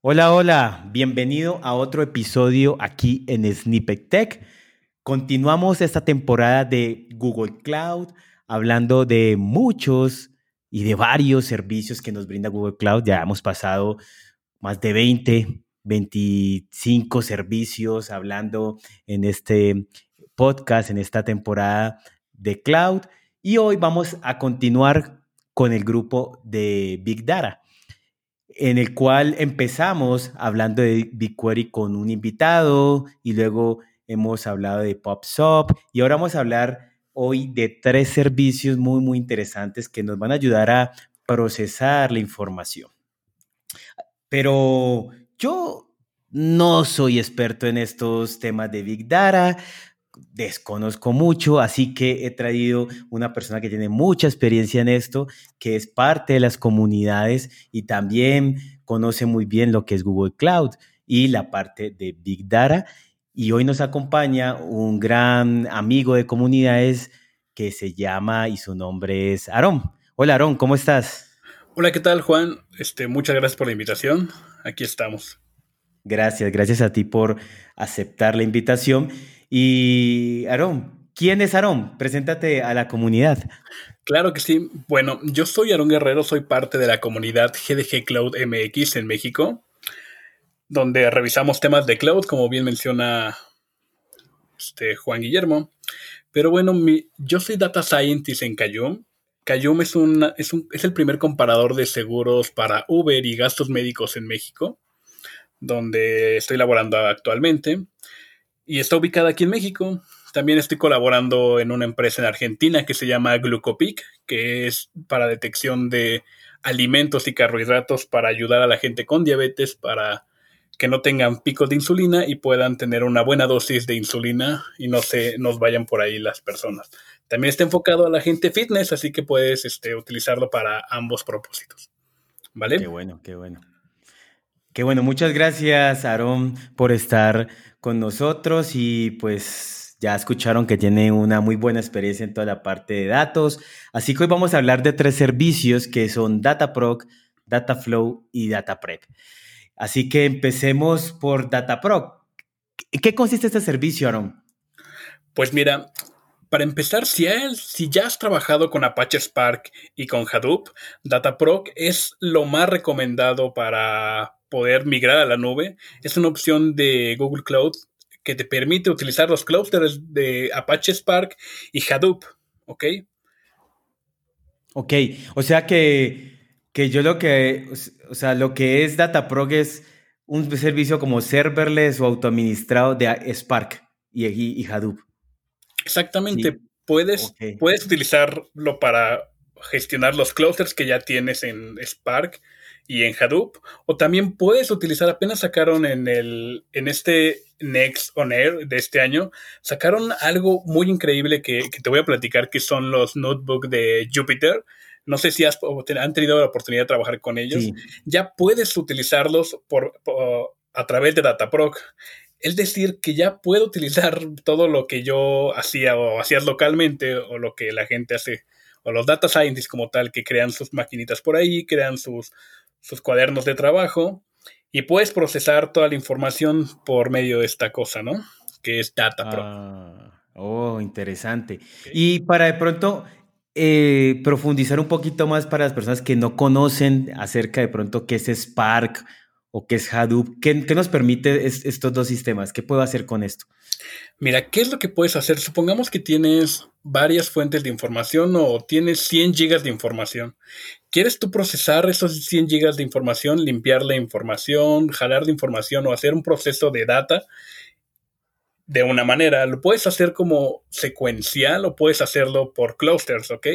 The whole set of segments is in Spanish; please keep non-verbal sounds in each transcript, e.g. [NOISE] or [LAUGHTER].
Hola, hola, bienvenido a otro episodio aquí en Snippet Tech. Continuamos esta temporada de Google Cloud hablando de muchos y de varios servicios que nos brinda Google Cloud. Ya hemos pasado más de 20, 25 servicios hablando en este podcast, en esta temporada de Cloud. Y hoy vamos a continuar con el grupo de Big Data, en el cual empezamos hablando de BigQuery con un invitado y luego hemos hablado de PopSop y ahora vamos a hablar hoy de tres servicios muy, muy interesantes que nos van a ayudar a procesar la información. Pero yo no soy experto en estos temas de Big Data, desconozco mucho, así que he traído una persona que tiene mucha experiencia en esto, que es parte de las comunidades y también conoce muy bien lo que es Google Cloud y la parte de Big Data. Y hoy nos acompaña un gran amigo de comunidades que se llama y su nombre es Aarón. Hola Aarón, ¿cómo estás? Hola, ¿qué tal Juan? Este, muchas gracias por la invitación. Aquí estamos. Gracias, gracias a ti por aceptar la invitación. Y Aarón, ¿quién es Aarón? Preséntate a la comunidad. Claro que sí. Bueno, yo soy Aarón Guerrero, soy parte de la comunidad GDG Cloud MX en México, donde revisamos temas de cloud, como bien menciona este, Juan Guillermo. Pero bueno, yo soy Data Scientist en Cayum. Cayum es, es, es el primer comparador de seguros para Uber y gastos médicos en México, donde estoy laborando actualmente y está ubicada aquí en México. También estoy colaborando en una empresa en Argentina que se llama Glucopic, que es para detección de alimentos y carbohidratos para ayudar a la gente con diabetes para que no tengan picos de insulina y puedan tener una buena dosis de insulina y no se nos vayan por ahí las personas. También está enfocado a la gente fitness, así que puedes este, utilizarlo para ambos propósitos. ¿Vale? Qué bueno, qué bueno. Qué bueno, muchas gracias, Aarón, por estar con nosotros y pues ya escucharon que tiene una muy buena experiencia en toda la parte de datos. Así que hoy vamos a hablar de tres servicios que son DataProc, DataFlow y DataPrep. Así que empecemos por DataProc. ¿En qué consiste este servicio, Aaron? Pues mira, para empezar, si, si ya has trabajado con Apache Spark y con Hadoop, DataProc es lo más recomendado para poder migrar a la nube. Es una opción de Google Cloud que te permite utilizar los clusters de Apache Spark y Hadoop, ¿ok? Ok, o sea que, que yo lo que, o sea, lo que es Dataprog es un servicio como serverless o autoadministrado de Spark y, y, Hadoop. Exactamente, puedes, puedes utilizarlo para gestionar los clusters que ya tienes en Spark y en Hadoop. O también puedes utilizar, apenas sacaron en, el, en este Next On Air de este año, sacaron algo muy increíble que, te voy a platicar, que son los notebooks de Jupyter. No sé si has, han tenido la oportunidad de trabajar con ellos. Ya puedes utilizarlos por, a través de Dataproc. Es decir, que ya puedo utilizar todo lo que yo hacía o hacías localmente o lo que la gente hace, o los data scientists como tal, que crean sus maquinitas por ahí, crean sus, sus cuadernos de trabajo y puedes procesar toda la información por medio de esta cosa, ¿no? Que es DataPro. Ah, oh, interesante. Y para de pronto eh, profundizar un poquito más para las personas que no conocen acerca de pronto qué es Spark o qué es Hadoop, ¿qué, nos permite estos dos sistemas? ¿Qué puedo hacer con esto? Mira, ¿qué es lo que puedes hacer? Supongamos que tienes varias fuentes de información o tienes 100 gigas de información. ¿Quieres tú procesar esos 100 gigas de información, limpiar la información, jalar la información o hacer un proceso de data? De una manera, lo puedes hacer como secuencial o puedes hacerlo por clusters, ¿ok?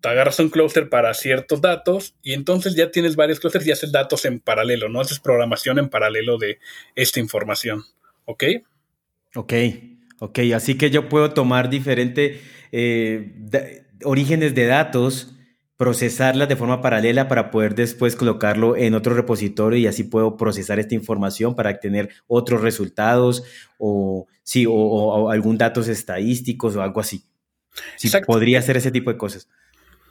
Te agarras un cluster para ciertos datos y entonces ya tienes varios clusters y haces datos en paralelo, ¿no? Haces programación en paralelo de esta información, ¿ok? Ok, ok, así que yo puedo tomar diferentes eh, orígenes de datos, procesarlas de forma paralela para poder después colocarlo en otro repositorio y así puedo procesar esta información para obtener otros resultados o, sí, o, algún datos estadísticos o algo así. Sí, podría hacer ese tipo de cosas.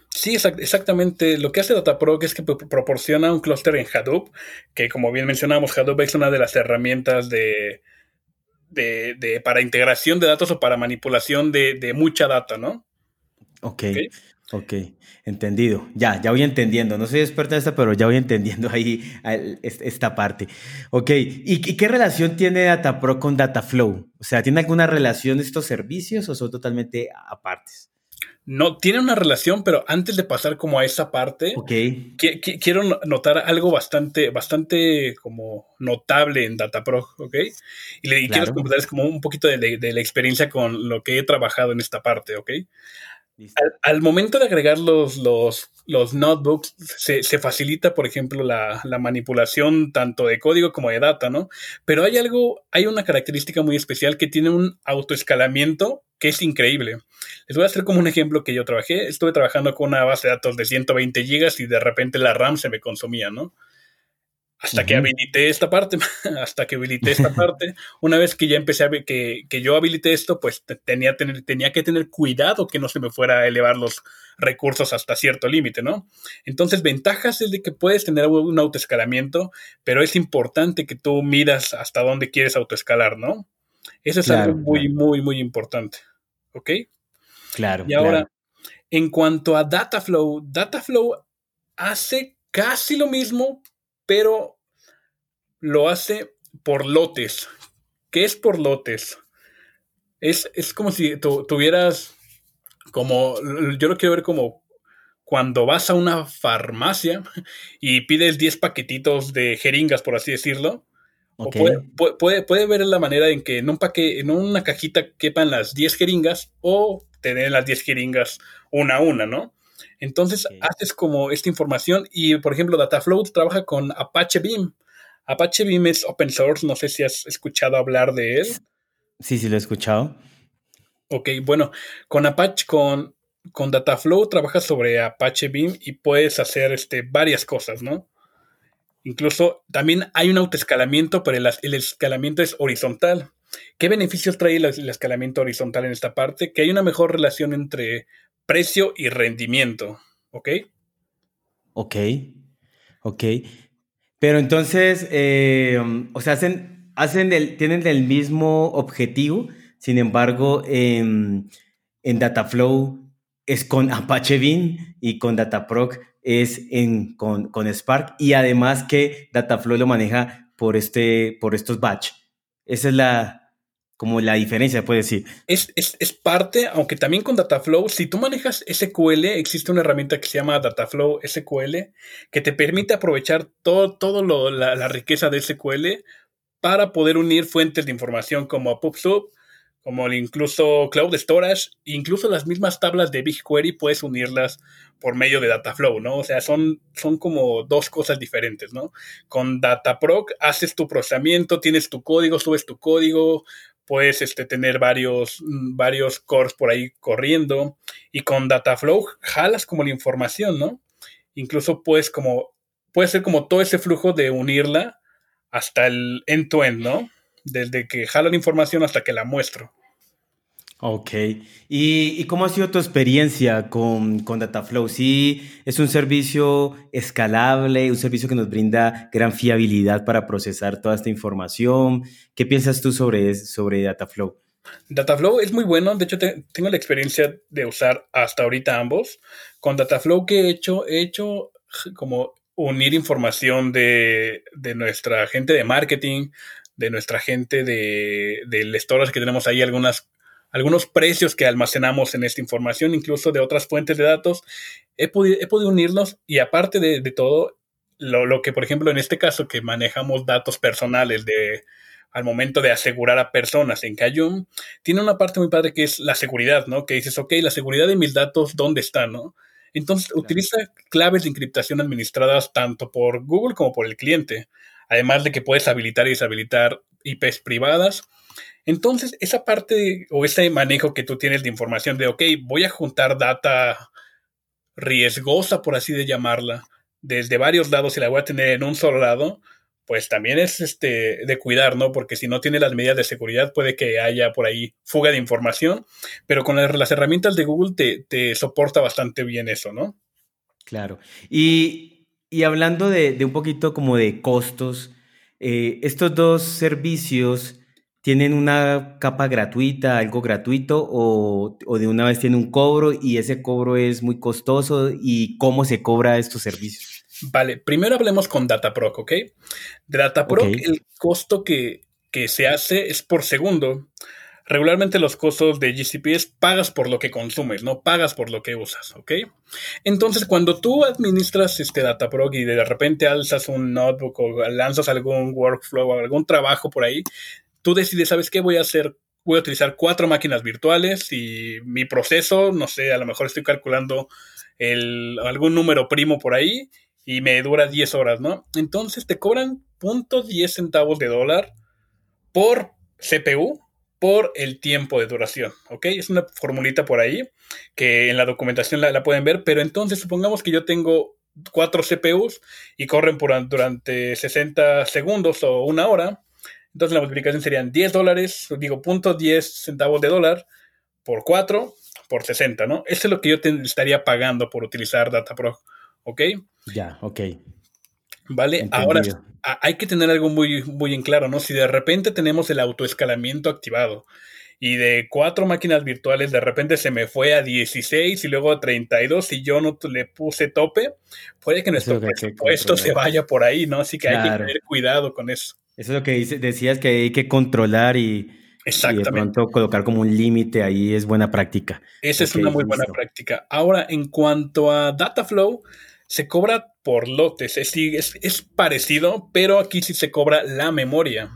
Sí, exactamente. Lo que hace Dataproc es que proporciona un clúster en Hadoop, que como bien mencionamos, Hadoop es una de las herramientas de, de, para integración de datos o para manipulación de, mucha data, ¿no? Ok, ok, entendido. Ya, ya voy entendiendo. No soy experto en esto, pero ya voy entendiendo ahí esta parte. Ok, ¿Y, qué relación tiene Datapro con Dataflow? O sea, ¿tiene alguna relación estos servicios o son totalmente apartes? No, tiene una relación, pero antes de pasar como a esa parte, quiero notar algo bastante, bastante como notable en Datapro, ¿ok? Y le quiero comentarles como un poquito de, la experiencia con lo que he trabajado en esta parte, ¿ok? Al, momento de agregar los, los, los notebooks, se, facilita, por ejemplo, la, manipulación tanto de código como de data, ¿no? Pero hay algo, hay una característica muy especial que tiene un autoescalamiento que es increíble. Les voy a hacer como un ejemplo que yo trabajé. Estuve trabajando con una base de datos de 120 gigas y de repente la RAM se me consumía, ¿no? Hasta que habilité esta parte, [LAUGHS] hasta que habilité esta parte, una vez que ya empecé a ver que, que yo habilité esto, pues tenía, tener, tenía que tener cuidado que no se me fuera a elevar los recursos hasta cierto límite, ¿no? Entonces, ventajas es de que puedes tener un autoescalamiento, pero es importante que tú miras hasta dónde quieres autoescalar, ¿no? Eso es algo muy, muy, muy importante, ¿ok? Claro. Y ahora, en cuanto a Dataflow, Dataflow hace casi lo mismo, pero lo hace por lotes. ¿Qué es por lotes? Es, como si tuvieras como, yo lo quiero ver como cuando vas a una farmacia [LAUGHS] y pides 10 paquetitos de jeringas, por así decirlo. puede, puede, ver la manera en que en, un paque, en una cajita quepan las 10 jeringas o tener las 10 jeringas una a una, ¿no? Entonces haces como esta información y, por ejemplo, Dataflow trabaja con Apache Beam. Apache Beam es open source, no sé si has escuchado hablar de él. Sí, sí, lo he escuchado. Ok, bueno, con Apache, con, con Dataflow trabajas sobre Apache Beam y puedes hacer este, varias cosas, ¿no? Incluso también hay un autoescalamiento, pero el, escalamiento es horizontal. ¿Qué beneficios trae el, escalamiento horizontal en esta parte? Que hay una mejor relación entre precio y rendimiento, ¿ok? Ok, ok. Pero entonces, eh, o sea, hacen, hacen tienen el mismo objetivo, sin embargo, en Dataflow es con [LAUGHS] Apache Beam y con Dataproc es en, con, con, Spark y además que Dataflow lo maneja por, este, por estos batch. Esa es la, como la diferencia, puede decir. Es, es, parte, aunque también con Dataflow, si tú manejas SQL, existe una herramienta que se llama Dataflow SQL, que te permite aprovechar todo, todo lo, la, riqueza de SQL para poder unir fuentes de información como PubSub, como incluso Cloud Storage, incluso las mismas tablas de BigQuery puedes unirlas por medio de Dataflow, ¿no? O sea, son, son como dos cosas diferentes, ¿no? Con Dataproc haces tu procesamiento, tienes tu código, subes tu código, puedes este, tener varios, mm, varios cores por ahí corriendo y con Dataflow jalas como la información, ¿no? Incluso puedes como, puede ser como todo ese flujo de unirla hasta el end-to-end, ¿no? Desde que jalo la información hasta que la muestro. Ok. ¿Y, cómo ha sido tu experiencia con, con, Dataflow? Sí, es un servicio escalable, un servicio que nos brinda gran fiabilidad para procesar toda esta información. ¿Qué piensas tú sobre, sobre Dataflow? Dataflow es muy bueno. De hecho, tengo la experiencia de usar hasta ahorita ambos. Con Dataflow, que he hecho? He hecho como unir información de, de nuestra gente de marketing, de nuestra gente de, de stores que tenemos ahí, algunas algunos precios que almacenamos en esta información, incluso de otras fuentes de datos. He, podido, he podido unirlos y aparte de, todo, lo, que, por ejemplo, en este caso que manejamos datos personales de al momento de asegurar a personas en Cayum, tiene una parte muy padre que es la seguridad, ¿no? Que dices, ok, la seguridad de mis datos, ¿dónde está, no? Entonces, utiliza claves de encriptación administradas tanto por Google como por el cliente, además de que puedes habilitar y deshabilitar IPs privadas entonces, esa parte o ese manejo que tú tienes de información de, ok, voy a juntar data riesgosa, por así de llamarla, desde varios lados y la voy a tener en un solo lado, pues también es este, de cuidar, ¿no? Porque si no tiene las medidas de seguridad puede que haya por ahí fuga de información, pero con las, herramientas de Google te, soporta bastante bien eso, ¿no? Claro. Y, hablando de, un poquito como de costos, eh, estos dos servicios tienen una capa gratuita, algo gratuito, o, o, de una vez tiene un cobro y ese cobro es muy costoso y cómo se cobra estos servicios. Vale, primero hablemos con Dataproc, ¿ok? De Dataproc, el costo que, se hace es por segundo. Regularmente los costos de GCP es pagas por lo que consumes, no pagas por lo que usas, ¿ok? Entonces, cuando tú administras este Dataproc y de repente alzas un notebook o lanzas algún workflow o algún trabajo por ahí, tú decides, ¿sabes qué voy a hacer? Voy a utilizar cuatro máquinas virtuales y mi proceso, no sé, a lo mejor estoy calculando algún número primo por ahí y me dura 10 horas, ¿no? Entonces te cobran .10 centavos de dólar por CPU por el tiempo de duración, ¿ok? Es una formulita por ahí que en la documentación la, pueden ver, pero entonces supongamos que yo tengo cuatro CPUs y corren por, durante 60 segundos o una hora, entonces la multiplicación serían 10 dólares, digo, punto 10 centavos de dólar por 4 por 60, ¿no? Eso es lo que yo estaría pagando por utilizar DataPro, ¿ok? Ya, ok. Vale, ahora hay que tener algo muy, muy en claro, ¿no? Si de repente tenemos el autoescalamiento activado y de cuatro máquinas virtuales de repente se me fue a 16 y luego a 32 y yo no le puse tope, puede que nuestro presupuesto se vaya por ahí, ¿no? Así que hay que tener cuidado con eso. Eso es lo que decías que hay que controlar y, de pronto colocar como un límite ahí es buena práctica. Esa es una muy buena práctica. Ahora, en cuanto a Dataflow, se cobra por lotes, es, es, parecido, pero aquí sí se cobra la memoria.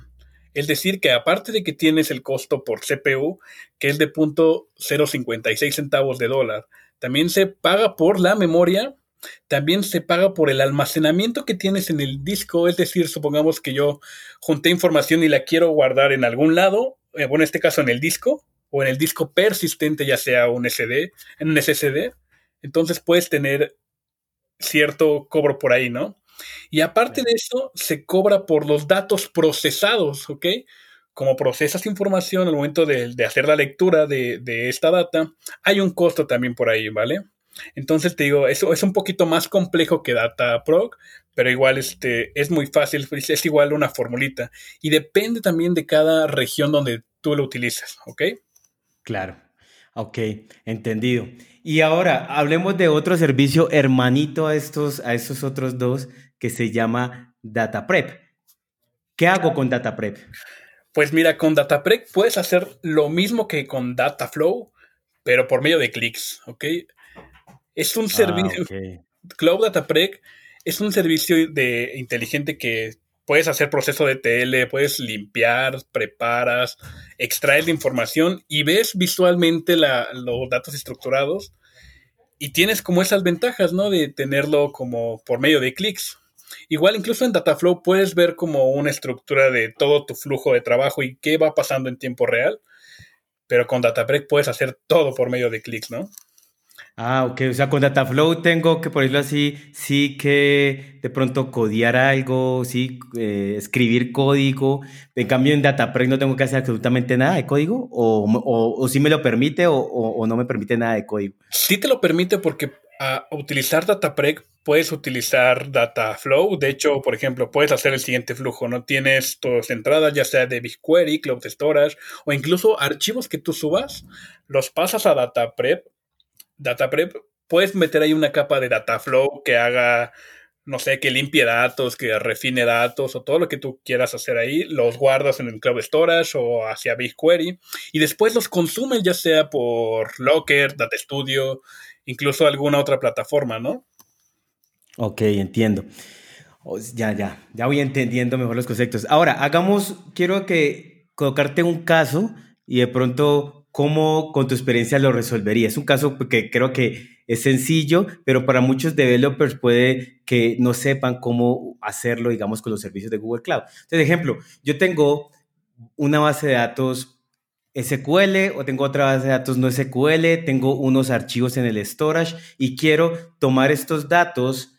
Es decir, que aparte de que tienes el costo por CPU, que es de .056 centavos de dólar, también se paga por la memoria, también se paga por el almacenamiento que tienes en el disco, es decir, supongamos que yo junté información y la quiero guardar en algún lado, eh, bueno, en este caso en el disco, o en el disco persistente, ya sea un SD, en un SSD, entonces puedes tener cierto cobro por ahí, ¿no? Y aparte de eso, se cobra por los datos procesados, ¿ok? Como procesas información al momento de, hacer la lectura de, esta data, hay un costo también por ahí, ¿vale? Entonces te digo, eso es un poquito más complejo que DataProc, pero igual este, es muy fácil, es igual una formulita. Y depende también de cada región donde tú lo utilizas, ¿ok? Claro, ok, entendido. Y ahora hablemos de otro servicio hermanito a estos, a estos otros dos que se llama DataPrep. ¿Qué hago con DataPrep? Pues mira, con DataPrep puedes hacer lo mismo que con DataFlow, pero por medio de clics, ¿ok? Es un ah, servicio, Cloud DataPrep es un servicio de inteligente que puedes hacer proceso de TL, puedes limpiar, preparas, extraes la información y ves visualmente los datos estructurados y tienes como esas ventajas, ¿no? De tenerlo como por medio de clics. Igual incluso en Dataflow puedes ver como una estructura de todo tu flujo de trabajo y qué va pasando en tiempo real, pero con Databricks puedes hacer todo por medio de clics, ¿no? Ah, ok. O sea, con Dataflow tengo que, por decirlo así, sí que de pronto codear algo, sí, eh, escribir código. En cambio, en Dataprep no tengo que hacer absolutamente nada de código. O, o, sí me lo permite o, no me permite nada de código. Sí te lo permite porque a utilizar Dataprep puedes utilizar Dataflow. De hecho, por ejemplo, puedes hacer el siguiente flujo. No tienes tus entradas, ya sea de BigQuery, Cloud Storage o incluso archivos que tú subas, los pasas a Dataprep DataPrep, puedes meter ahí una capa de Dataflow que haga, no sé, que limpie datos, que refine datos o todo lo que tú quieras hacer ahí, los guardas en el Cloud Storage o hacia BigQuery y después los consumes ya sea por Locker, Data Studio, incluso alguna otra plataforma, ¿no? Ok, entiendo. Ya, ya, ya voy entendiendo mejor los conceptos. Ahora, hagamos, quiero que colocarte un caso y de pronto ¿cómo con tu experiencia lo resolverías? Es un caso que creo que es sencillo, pero para muchos developers puede que no sepan cómo hacerlo, digamos, con los servicios de Google Cloud. Entonces, ejemplo, yo tengo una base de datos SQL o tengo otra base de datos no SQL, tengo unos archivos en el storage y quiero tomar estos datos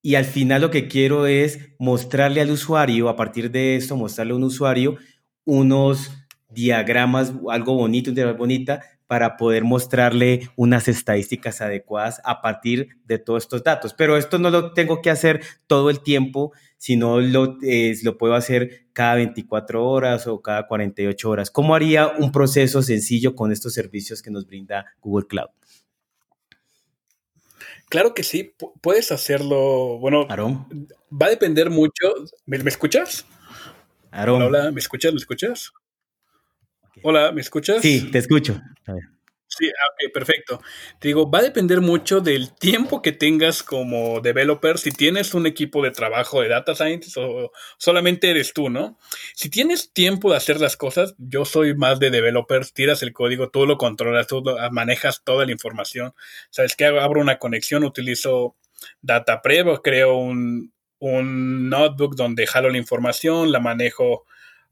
y al final lo que quiero es mostrarle al usuario, a partir de esto, mostrarle a un usuario unos diagramas, algo bonito, una bonita, para poder mostrarle unas estadísticas adecuadas a partir de todos estos datos. Pero esto no lo tengo que hacer todo el tiempo, sino lo, lo puedo hacer cada 24 horas o cada 48 horas. ¿Cómo haría un proceso sencillo con estos servicios que nos brinda Google Cloud? Claro que sí, puedes hacerlo. Bueno, va a depender mucho. ¿Me, escuchas? Hola, hola, ¿me escuchas? ¿Me escuchas? Hola, ¿me escuchas? Sí, te escucho. Sí, ah, ok, perfecto. Te digo, va a depender mucho del tiempo que tengas como developer, si tienes un equipo de trabajo de data science o solamente eres tú, ¿no? Si tienes tiempo de hacer las cosas, yo soy más de developers, tiras el código, tú lo controlas, tú manejas toda la información. ¿Sabes qué? Abro una conexión, utilizo data o creo un, un notebook donde jalo la información, la manejo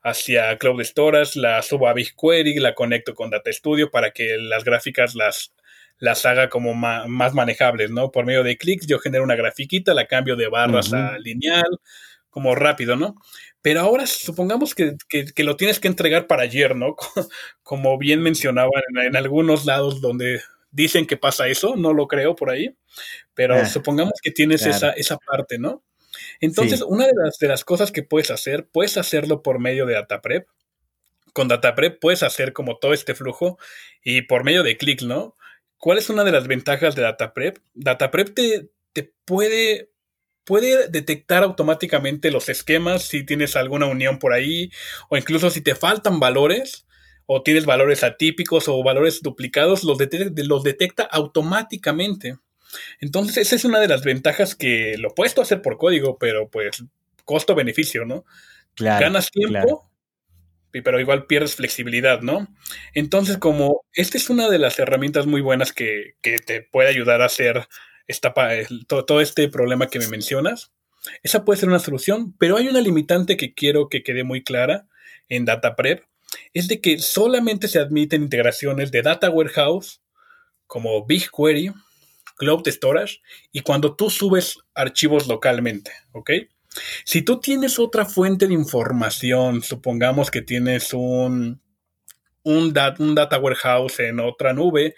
hacia Cloud Storage, la subo a BigQuery, la conecto con Data Studio para que las gráficas las, las haga como más manejables, ¿no? Por medio de clics yo genero una grafiquita, la cambio de barras a lineal, como rápido, ¿no? Pero ahora supongamos que, lo tienes que entregar para ayer, ¿no? [LAUGHS] Como bien mencionaba en, algunos lados donde dicen que pasa eso, no lo creo por ahí, pero ah, supongamos que tienes esa, esa parte, ¿no? Entonces, una de las, de las cosas que puedes hacer, puedes hacerlo por medio de DataPrep. Con DataPrep puedes hacer como todo este flujo y por medio de clic, ¿no? ¿Cuál es una de las ventajas de DataPrep? DataPrep te, te puede, puede detectar automáticamente los esquemas si tienes alguna unión por ahí o incluso si te faltan valores o tienes valores atípicos o valores duplicados, los, los detecta automáticamente. Entonces, esa es una de las ventajas que lo puedes hacer por código, pero pues costo-beneficio, ¿no? Claro, Ganas tiempo, pero igual pierdes flexibilidad, ¿no? Entonces, como esta es una de las herramientas muy buenas que, te puede ayudar a hacer esta, todo, todo este problema que me mencionas, esa puede ser una solución, pero hay una limitante que quiero que quede muy clara en DataPrep, es de que solamente se admiten integraciones de Data Warehouse como BigQuery, Cloud Storage y cuando tú subes archivos localmente, ¿ok? Si tú tienes otra fuente de información, supongamos que tienes un, un, data warehouse en otra nube,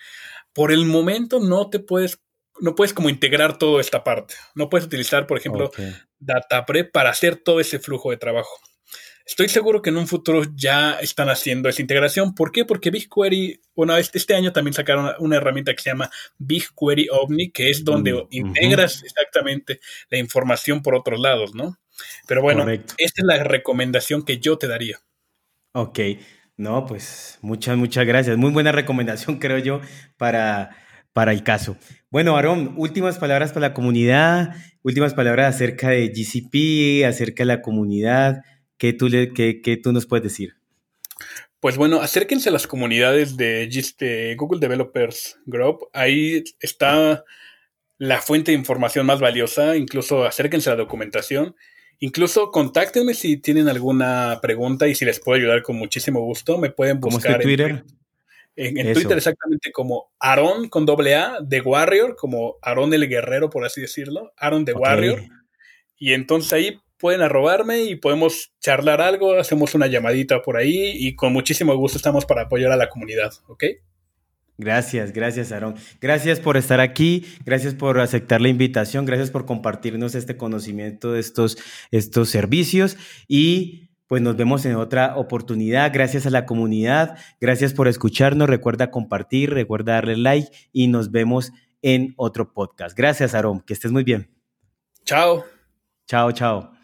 por el momento no te puedes, no puedes como integrar toda esta parte. No puedes utilizar, por ejemplo, DataPrep para hacer todo ese flujo de trabajo. Estoy seguro que en un futuro ya están haciendo esa integración. ¿Por qué? Porque BigQuery, bueno, este, este año también sacaron una herramienta que se llama BigQuery Omni, que es donde mm, integras exactamente la información por otros lados, ¿no? Pero bueno, esta es la recomendación que yo te daría. Ok, no, pues muchas, muchas gracias. Muy buena recomendación, [LAUGHS] creo yo, para, para el caso. Bueno, Aarón, últimas palabras para la comunidad, últimas palabras acerca de GCP, acerca de la comunidad. ¿Qué tú, le, tú nos puedes decir? Pues bueno, acérquense a las comunidades de, Google Developers Group. Ahí está la fuente de información más valiosa. Incluso acérquense a la documentación. Incluso contáctenme si tienen alguna pregunta y si les puedo ayudar con muchísimo gusto. Me pueden buscar en Twitter. En, Twitter exactamente como Aaron con doble A de Warrior, como Aaron el Guerrero, por así decirlo. Aaron de Warrior. Y entonces ahí pueden arrobarme y podemos charlar algo, hacemos una llamadita por ahí y con muchísimo gusto estamos para apoyar a la comunidad, ¿ok? Gracias, gracias, Aaron. Gracias por estar aquí, gracias por aceptar la invitación, gracias por compartirnos este conocimiento de estos, estos servicios y pues nos vemos en otra oportunidad. Gracias a la comunidad, gracias por escucharnos. Recuerda compartir, recuerda darle like y nos vemos en otro podcast. Gracias, Aaron. Que estés muy bien. Chao. Chao, chao.